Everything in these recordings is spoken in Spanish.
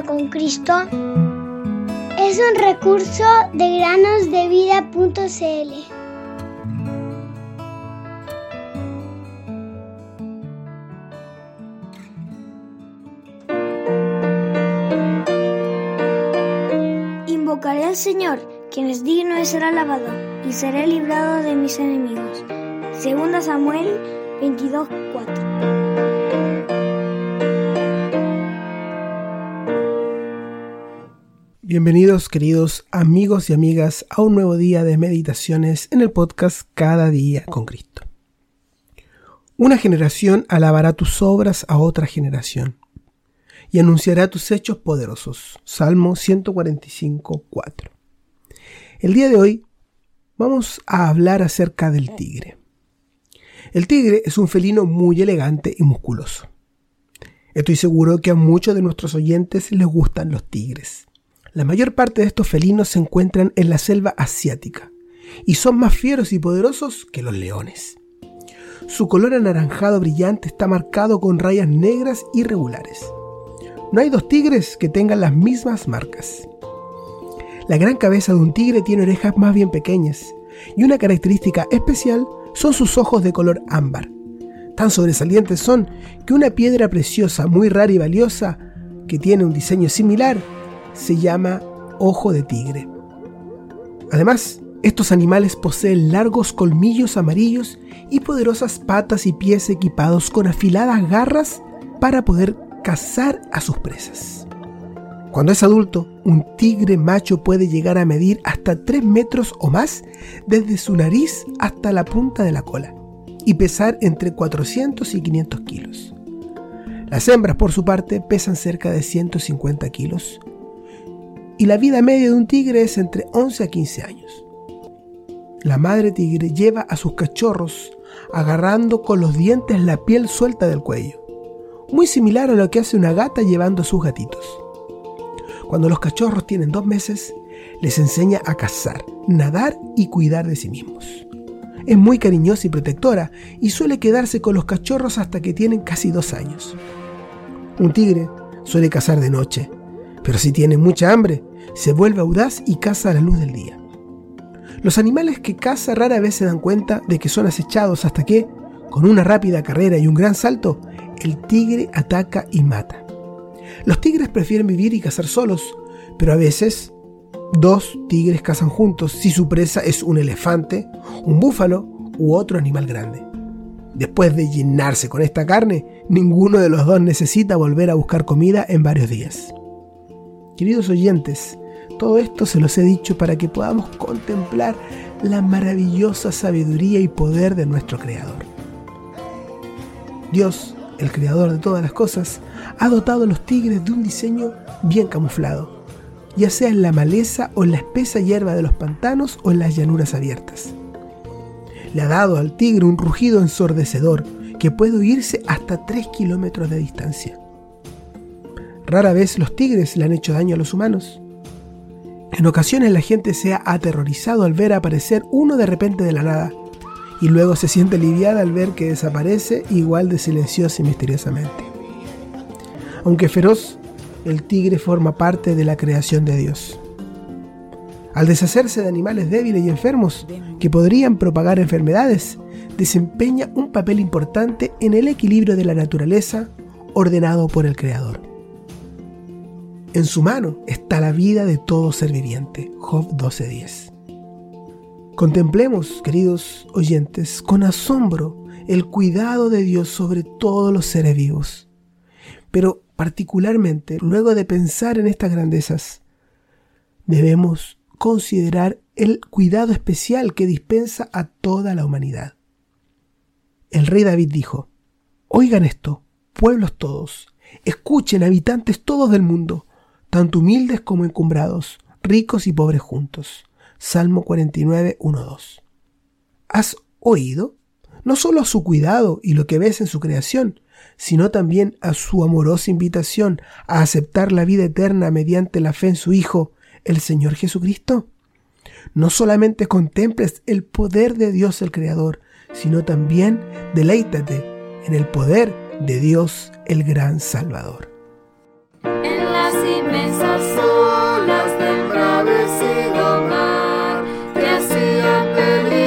con Cristo es un recurso de granosdevida.cl. Invocaré al Señor, quien es digno de ser alabado, y seré librado de mis enemigos. Segunda Samuel 22:4. Bienvenidos queridos amigos y amigas a un nuevo día de meditaciones en el podcast Cada día con Cristo. Una generación alabará tus obras a otra generación y anunciará tus hechos poderosos. Salmo 145, 4. El día de hoy vamos a hablar acerca del tigre. El tigre es un felino muy elegante y musculoso. Estoy seguro que a muchos de nuestros oyentes les gustan los tigres. La mayor parte de estos felinos se encuentran en la selva asiática y son más fieros y poderosos que los leones. Su color anaranjado brillante está marcado con rayas negras irregulares. No hay dos tigres que tengan las mismas marcas. La gran cabeza de un tigre tiene orejas más bien pequeñas y una característica especial son sus ojos de color ámbar. Tan sobresalientes son que una piedra preciosa muy rara y valiosa que tiene un diseño similar se llama ojo de tigre. Además, estos animales poseen largos colmillos amarillos y poderosas patas y pies equipados con afiladas garras para poder cazar a sus presas. Cuando es adulto, un tigre macho puede llegar a medir hasta 3 metros o más desde su nariz hasta la punta de la cola y pesar entre 400 y 500 kilos. Las hembras, por su parte, pesan cerca de 150 kilos y la vida media de un tigre es entre 11 a 15 años. La madre tigre lleva a sus cachorros agarrando con los dientes la piel suelta del cuello, muy similar a lo que hace una gata llevando a sus gatitos. Cuando los cachorros tienen dos meses, les enseña a cazar, nadar y cuidar de sí mismos. Es muy cariñosa y protectora y suele quedarse con los cachorros hasta que tienen casi dos años. Un tigre suele cazar de noche, pero si tiene mucha hambre, se vuelve audaz y caza a la luz del día. Los animales que caza rara vez se dan cuenta de que son acechados hasta que, con una rápida carrera y un gran salto, el tigre ataca y mata. Los tigres prefieren vivir y cazar solos, pero a veces dos tigres cazan juntos si su presa es un elefante, un búfalo u otro animal grande. Después de llenarse con esta carne, ninguno de los dos necesita volver a buscar comida en varios días. Queridos oyentes, todo esto se los he dicho para que podamos contemplar la maravillosa sabiduría y poder de nuestro Creador. Dios, el Creador de todas las cosas, ha dotado a los tigres de un diseño bien camuflado, ya sea en la maleza o en la espesa hierba de los pantanos o en las llanuras abiertas. Le ha dado al tigre un rugido ensordecedor que puede oírse hasta 3 kilómetros de distancia. Rara vez los tigres le han hecho daño a los humanos. En ocasiones la gente se ha aterrorizado al ver aparecer uno de repente de la nada, y luego se siente aliviada al ver que desaparece igual de silencioso y misteriosamente. Aunque feroz, el tigre forma parte de la creación de Dios. Al deshacerse de animales débiles y enfermos que podrían propagar enfermedades, desempeña un papel importante en el equilibrio de la naturaleza ordenado por el Creador. En su mano está la vida de todo ser viviente. Job 12:10. Contemplemos, queridos oyentes, con asombro el cuidado de Dios sobre todos los seres vivos. Pero particularmente, luego de pensar en estas grandezas, debemos considerar el cuidado especial que dispensa a toda la humanidad. El rey David dijo, Oigan esto, pueblos todos, escuchen habitantes todos del mundo, tanto humildes como encumbrados, ricos y pobres juntos. Salmo 49, 1, 2. ¿Has oído? No solo a su cuidado y lo que ves en su creación, sino también a su amorosa invitación a aceptar la vida eterna mediante la fe en su Hijo, el Señor Jesucristo. No solamente contemples el poder de Dios el Creador, sino también deleítate en el poder de Dios el Gran Salvador. Inmensas olas del bravecido mar que hacían peligrar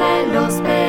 de los pecados.